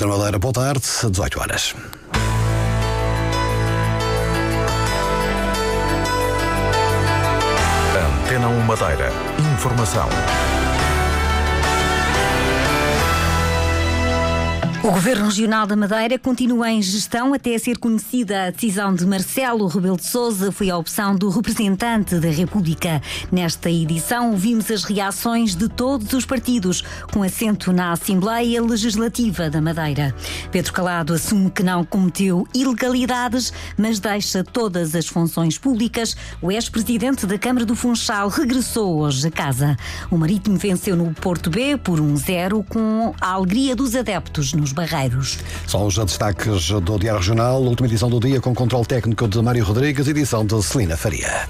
Centro Madeira, boa tarde, 18 horas. Antena 1 Madeira. Informação. O Governo Regional da Madeira continua em gestão até ser conhecida a decisão de Marcelo Rebelo de Sousa, foi a opção do representante da República. Nesta edição, ouvimos as reações de todos os partidos, com assento na Assembleia Legislativa da Madeira. Pedro Calado assume que não cometeu ilegalidades, mas deixa todas as funções públicas. O ex-presidente da Câmara do Funchal regressou hoje a casa. O Marítimo venceu no Porto B por 1-0, com a alegria dos adeptos nos Barreiros. São os destaques do Diário Regional, última edição do dia com controle técnico de Mário Rodrigues, edição de Celina Faria.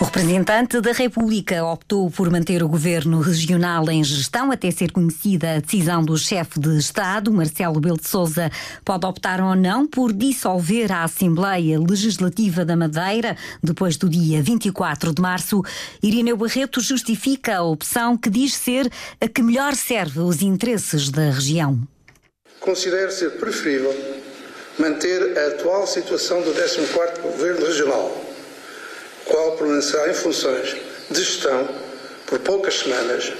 O representante da República optou por manter o governo regional em gestão até ser conhecida a decisão do chefe de Estado, Marcelo Belo de Souza. Pode optar ou não por dissolver a Assembleia Legislativa da Madeira depois do dia 24 de março. Irineu Barreto justifica a opção que diz ser a que melhor serve os interesses da região. Considero ser preferível manter a atual situação do 14º Governo Regional qual permanecerá em funções de gestão por poucas semanas,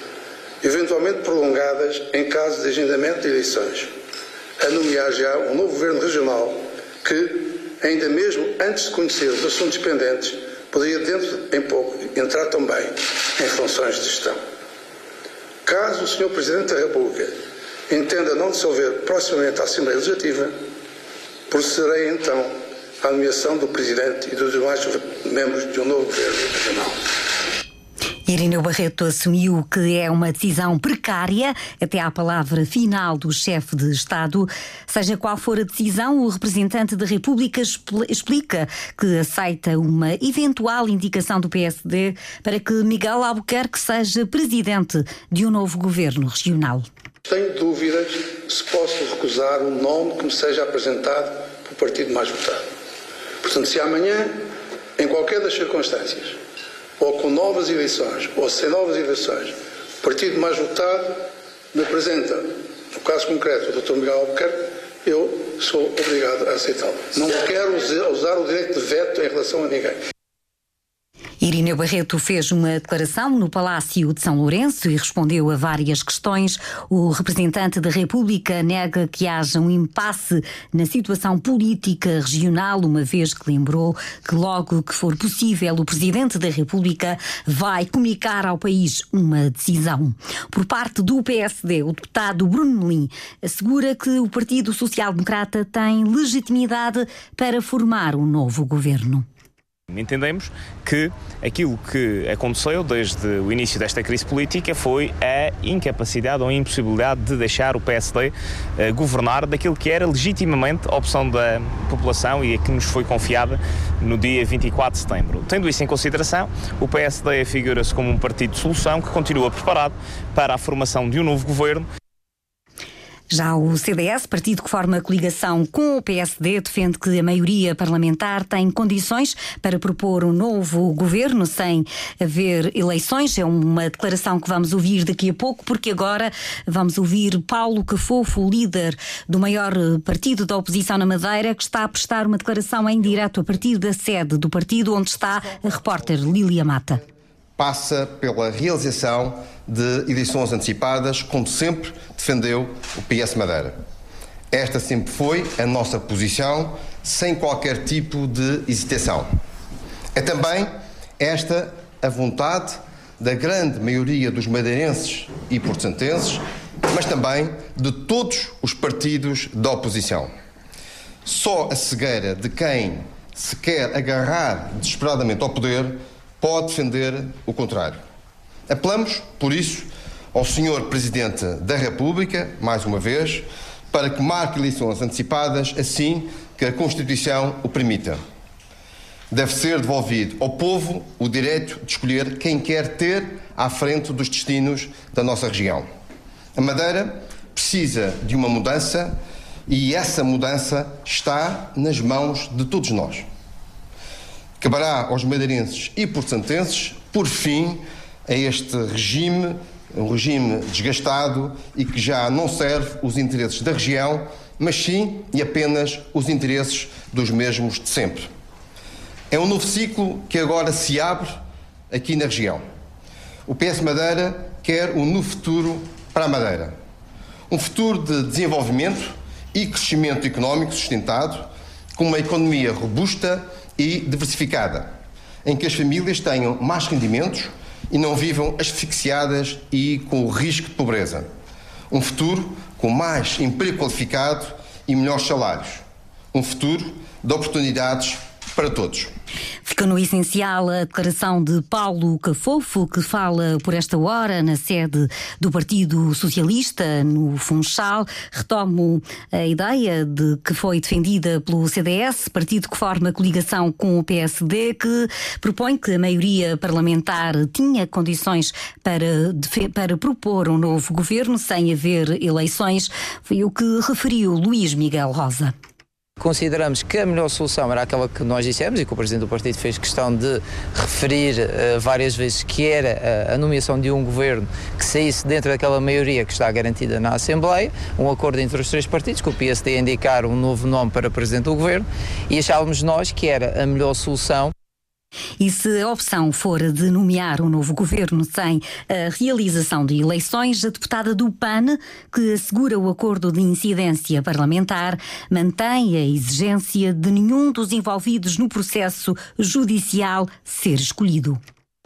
eventualmente prolongadas em caso de agendamento de eleições, a nomear já um novo Governo Regional que, ainda mesmo antes de conhecer os assuntos pendentes, poderia, dentro em pouco, entrar também em funções de gestão. Caso o Sr. Presidente da República entenda não dissolver proximamente a Assembleia Legislativa, procederei então à nomeação do Presidente e dos demais membros de um novo Governo Regional. Irineu Barreto assumiu que é uma decisão precária até à palavra final do chefe de Estado. Seja qual for a decisão, o representante da República explica que aceita uma eventual indicação do PSD para que Miguel Albuquerque seja presidente de um novo governo regional. Tenho dúvidas se posso recusar um nome que me seja apresentado pelo partido mais votado. Portanto, se amanhã, em qualquer das circunstâncias, ou com novas eleições, ou sem novas eleições, o partido mais votado me apresenta, no caso concreto, o Dr. Miguel Albuquerque, eu sou obrigado a aceitá-lo. Não quero usar o direito de veto em relação a ninguém. Irineu Barreto fez uma declaração no Palácio de São Lourenço e respondeu a várias questões. O representante da República nega que haja um impasse na situação política regional, uma vez que lembrou que logo que for possível o Presidente da República vai comunicar ao país uma decisão. Por parte do PSD, o deputado Bruno Melim assegura que o Partido Social Democrata tem legitimidade para formar um novo governo. Entendemos que aquilo que aconteceu desde o início desta crise política foi a incapacidade ou a impossibilidade de deixar o PSD eh, governar daquilo que era legitimamente a opção da população e a que nos foi confiada no dia 24 de setembro. Tendo isso em consideração, o PSD figura-se como um partido de solução que continua preparado para a formação de um novo governo já o CDS, partido que forma coligação com o PSD, defende que a maioria parlamentar tem condições para propor um novo governo sem haver eleições. É uma declaração que vamos ouvir daqui a pouco, porque agora vamos ouvir Paulo Cafofo, líder do maior partido da oposição na Madeira, que está a prestar uma declaração em direto a partir da sede do partido onde está a repórter Lilia Mata passa pela realização de eleições antecipadas, como sempre defendeu o PS Madeira. Esta sempre foi a nossa posição, sem qualquer tipo de hesitação. É também esta a vontade da grande maioria dos madeirenses e portugueses, mas também de todos os partidos da oposição. Só a cegueira de quem se quer agarrar desesperadamente ao poder pode defender o contrário. Apelamos, por isso, ao Sr. Presidente da República, mais uma vez, para que marque eleições antecipadas assim que a Constituição o permita. Deve ser devolvido ao povo o direito de escolher quem quer ter à frente dos destinos da nossa região. A Madeira precisa de uma mudança e essa mudança está nas mãos de todos nós. Caberá aos madeirenses e portantenses por fim a este regime, um regime desgastado e que já não serve os interesses da região, mas sim e apenas os interesses dos mesmos de sempre. É um novo ciclo que agora se abre aqui na região. O PS Madeira quer um novo futuro para a Madeira. Um futuro de desenvolvimento e crescimento económico sustentado, com uma economia robusta e diversificada, em que as famílias tenham mais rendimentos e não vivam asfixiadas e com o risco de pobreza. Um futuro com mais emprego qualificado e melhores salários. Um futuro de oportunidades para todos. Fica no essencial a declaração de Paulo Cafofo, que fala por esta hora na sede do Partido Socialista, no Funchal. Retomo a ideia de que foi defendida pelo CDS, partido que forma coligação com o PSD, que propõe que a maioria parlamentar tinha condições para, para propor um novo governo sem haver eleições. Foi o que referiu Luís Miguel Rosa. Consideramos que a melhor solução era aquela que nós dissemos e que o Presidente do Partido fez questão de referir uh, várias vezes, que era a, a nomeação de um governo que saísse dentro daquela maioria que está garantida na Assembleia, um acordo entre os três partidos, com o PSD indicar um novo nome para Presidente do Governo, e achávamos nós que era a melhor solução e se a opção for de nomear um novo governo sem a realização de eleições, a deputada do PAN, que assegura o acordo de incidência parlamentar, mantém a exigência de nenhum dos envolvidos no processo judicial ser escolhido.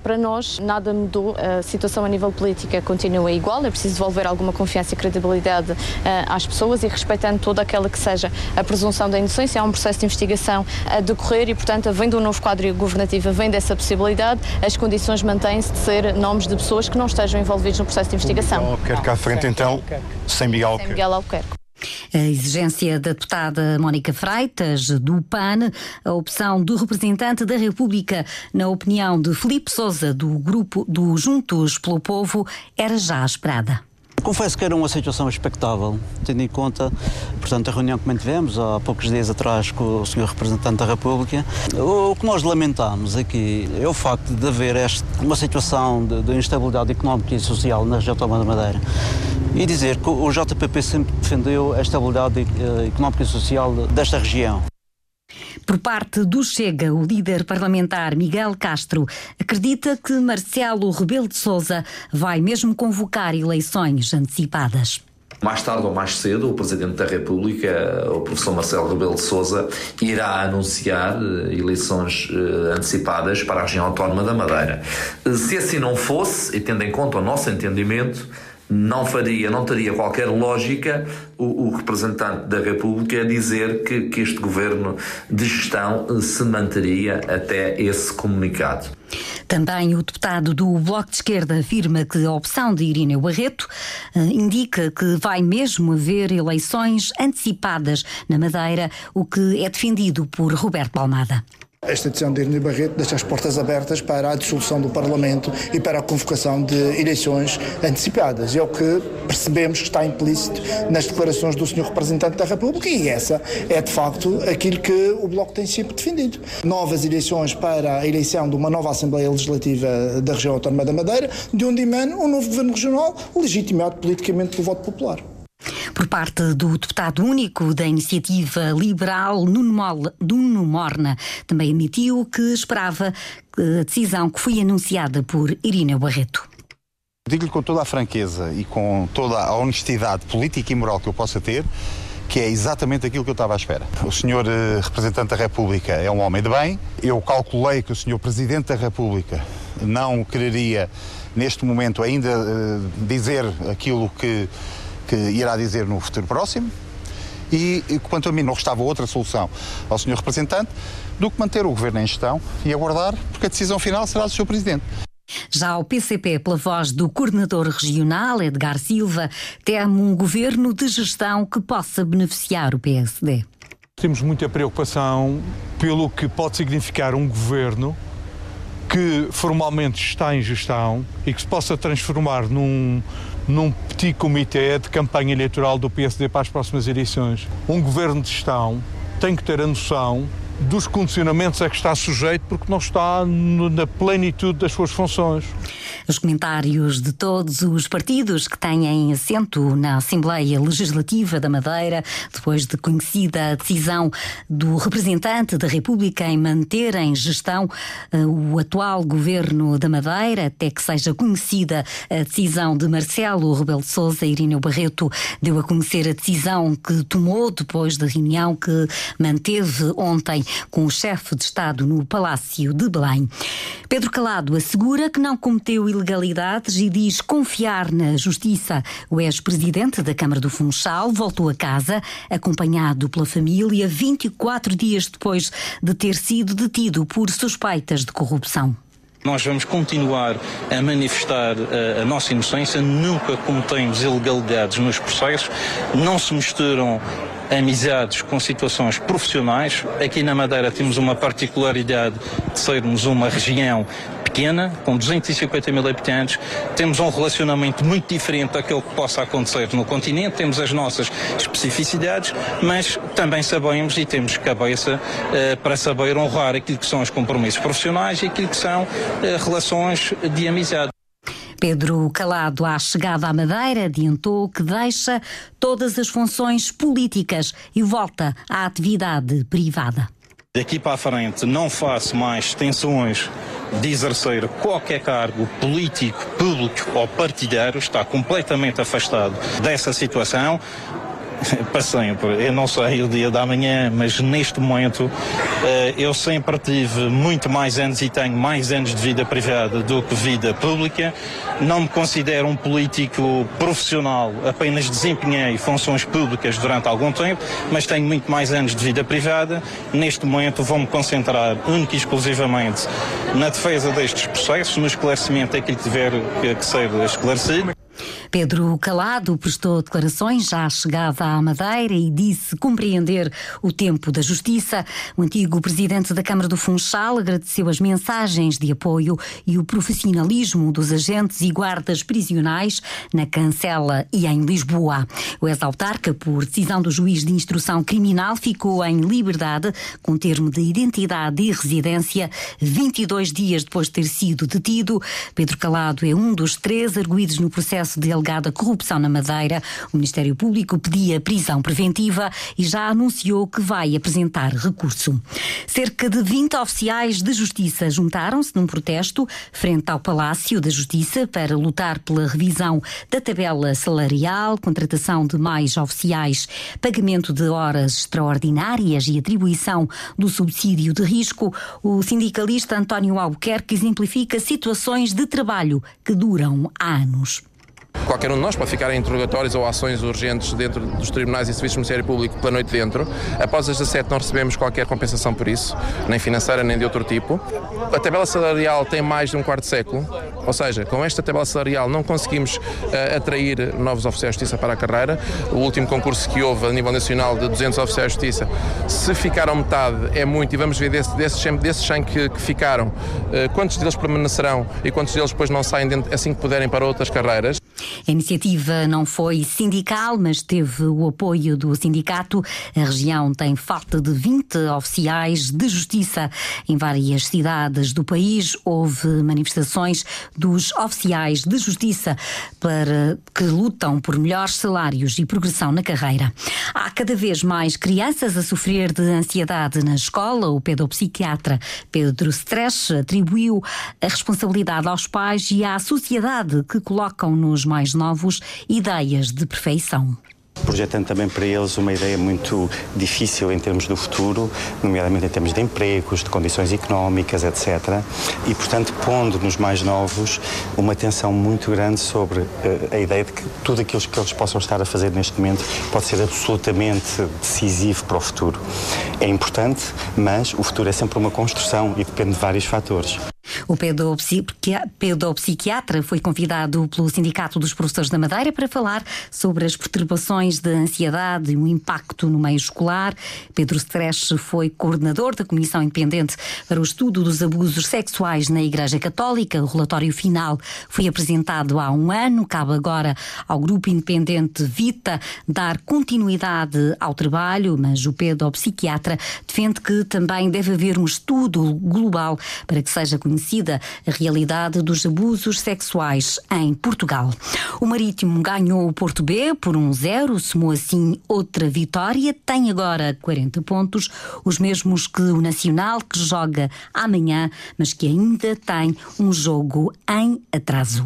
Para nós, nada mudou. A situação a nível política continua igual. É preciso devolver alguma confiança e credibilidade uh, às pessoas e respeitando toda aquela que seja a presunção da inocência. Há um processo de investigação a decorrer e, portanto, vem de um novo quadro governativo, vem dessa possibilidade, as condições mantêm-se de ser nomes de pessoas que não estejam envolvidos no processo de investigação. Miguel Albuquerque à frente, então, sem Miguel Albuquerque. Sem Miguel Albuquerque. A exigência da deputada Mónica Freitas, do PAN, a opção do representante da República, na opinião de Felipe Souza, do grupo do Juntos pelo Povo, era já esperada. Confesso que era uma situação expectável, tendo em conta, portanto, a reunião que mantivemos há poucos dias atrás com o Sr. Representante da República. O que nós lamentamos aqui é o facto de haver este, uma situação de, de, instabilidade económica e social na região da Madeira. E dizer que o JPP sempre defendeu a estabilidade eh, económica e social desta região. Por parte do Chega, o líder parlamentar Miguel Castro acredita que Marcelo Rebelo de Sousa vai mesmo convocar eleições antecipadas. Mais tarde ou mais cedo, o Presidente da República, o professor Marcelo Rebelo de Sousa, irá anunciar eh, eleições eh, antecipadas para a região autónoma da Madeira. Se assim não fosse, e tendo em conta o nosso entendimento, não faria, não teria qualquer lógica o, o representante da República dizer que, que, este governo de gestão eh, se manteria até esse comunicado. Também o deputado do Bloco de Esquerda afirma que a opção de Irineu Barreto eh, indica que vai mesmo haver eleições antecipadas na Madeira, o que é defendido por Roberto Almada. Esta decisão de Irene Barreto deixa as portas abertas para a dissolução do Parlamento e para a convocação de eleições antecipadas. É o que percebemos que está implícito nas declarações do Sr. Representante da República e essa é de facto aquilo que o Bloco tem sempre defendido. Novas eleições para a eleição de uma nova Assembleia Legislativa da região autónoma da Madeira, de onde emana um novo governo regional legitimado politicamente pelo voto popular. Por parte do deputado único da iniciativa liberal, Nuno Morna, também admitiu que esperava a decisão que foi anunciada por Irina Barreto. Digo-lhe com toda a franqueza e com toda a honestidade política e moral que eu possa ter, que é exatamente aquilo que eu estava à espera. O senhor eh, representante da República é um homem de bem. Eu calculei que o senhor presidente da República não quereria, neste momento, ainda eh, dizer aquilo que que irá dizer no futuro próximo. E, quanto a mim, não restava outra solução ao Sr. Representante do que manter o Governo em gestão e aguardar, porque a decisão final será do Sr. Presidente. Já o PCP, pela voz do coordenador regional, Edgar Silva, teme um governo de gestão que possa beneficiar o PSD. Temos muita preocupação pelo que pode significar um governo que formalmente está em gestão e que se possa transformar num, num petit comitê de campanha eleitoral do PSD para as próximas eleições. Um governo de gestão tem que ter a noção dos condicionamentos é que está sujeito porque não está na plenitude das suas funções. Os comentários de todos os partidos que têm assento na Assembleia Legislativa da Madeira, depois de conhecida a decisão do representante da República em manter em gestão uh, o atual governo da Madeira, até que seja conhecida a decisão de Marcelo Rebelo de Sousa, Irineu Barreto deu a conhecer a decisão que tomou depois da reunião que manteve ontem com o chefe de Estado no Palácio de Belém. Pedro Calado assegura que não cometeu ilegalidades e diz confiar na justiça. O ex-presidente da Câmara do Funchal voltou a casa, acompanhado pela família, 24 dias depois de ter sido detido por suspeitas de corrupção. Nós vamos continuar a manifestar a, a, nossa inocência, nunca cometemos ilegalidades nos processos, não se misturam amizades com situações profissionais. Aqui na Madeira temos uma particularidade de sermos uma região pequena, com 250 mil habitantes, temos um relacionamento muito diferente daquele que possa acontecer no continente, temos as nossas especificidades, mas também sabemos e temos cabeça uh, para saber honrar aquilo que são os compromissos profissionais e aquilo que são uh, relações de amizade. Pedro Calado, à chegada à Madeira, adiantou que deixa todas as funções políticas e volta à atividade privada. Daqui para a frente não faço mais extensões de exercer qualquer cargo político, público ou partidário, está completamente afastado dessa situação para sempre. Eu não sei o dia da manhã, mas neste momento eh, eu sempre tive muito mais anos e tenho mais anos de vida privada do que vida pública. Não me considero um político profissional, apenas desempenhei funções públicas durante algum tempo, mas tenho muito mais anos de vida privada. Neste momento vou-me concentrar única e exclusivamente na defesa destes processos, no esclarecimento daquilo que tiver que ser esclarecido. Pedro Calado prestou declarações à chegada à Madeira e disse compreender o tempo da justiça. O antigo presidente da Câmara do Funchal agradeceu as mensagens de apoio e o profissionalismo dos agentes e guardas prisionais na Cancela e em Lisboa. O ex-autarca, por decisão do juiz de instrução criminal, ficou em liberdade com termo de identidade e residência 22 dias depois de ter sido detido. Pedro Calado é um dos três arguídos no processo de alegada corrupção na Madeira. O Ministério Público pedia prisão preventiva e já anunciou que vai apresentar recurso. Cerca de 20 oficiais de justiça juntaram-se num protesto frente ao Palácio da Justiça para lutar pela revisão da tabela salarial, contratação de mais oficiais, pagamento de horas extraordinárias e atribuição do subsídio de risco. O sindicalista António Albuquerque exemplifica situações de trabalho que duram anos. Qualquer um de nós pode ficar em interrogatórios ou ações urgentes dentro dos tribunais e serviços do Ministério Público pela noite dentro. Após as 17 não recebemos qualquer compensação por isso, nem financeira nem de outro tipo. A tabela salarial tem mais de um quarto de século, ou seja, com esta tabela salarial não conseguimos uh, atrair novos oficiais de justiça para a carreira. O último concurso que houve a nível nacional de 200 oficiais de justiça, se ficaram metade é muito e vamos ver desse, desses, desses 100 que, que ficaram, uh, quantos deles permanecerão e quantos deles depois não saem dentro, assim que puderem para outras carreiras. A iniciativa não foi sindical, mas teve o apoio do sindicato. A região tem falta de 20 oficiais de justiça. Em várias cidades do país houve manifestações dos oficiais de justiça para que lutam por melhores salários e progressão na carreira. Há cada vez mais crianças a sofrer de ansiedade na escola. O pedopsiquiatra Pedro Stress atribuiu a responsabilidade aos pais e à sociedade que colocam nos mais novos ideias de perfeição projetando também para eles uma ideia muito difícil em termos do futuro, nomeadamente em termos de empregos, de condições económicas, etc. E, portanto, pondo nos mais novos uma atenção muito grande sobre uh, a ideia de que tudo aquilo que eles possam estar a fazer neste momento pode ser absolutamente decisivo para o futuro. É importante, mas o futuro é sempre uma construção e depende de vários fatores. O pedopsiquiatra foi convidado pelo Sindicato dos Professores da Madeira para falar sobre as perturbações de ansiedade e o impacto no meio escolar. Pedro Stresch foi coordenador da Comissão Independente para o Estudo dos Abusos Sexuais na Igreja Católica. O relatório final foi apresentado há um ano. Cabe agora ao Grupo Independente Vita dar continuidade ao trabalho, mas o pedopsiquiatra defende que também deve haver um estudo global para que seja conhecido conhecida a realidade dos abusos sexuais em Portugal. O Marítimo ganhou o Porto B por 1-0, um somou assim outra vitória, tem agora 40 pontos, os mesmos que o Nacional, que joga amanhã, mas que ainda tem um jogo em atraso.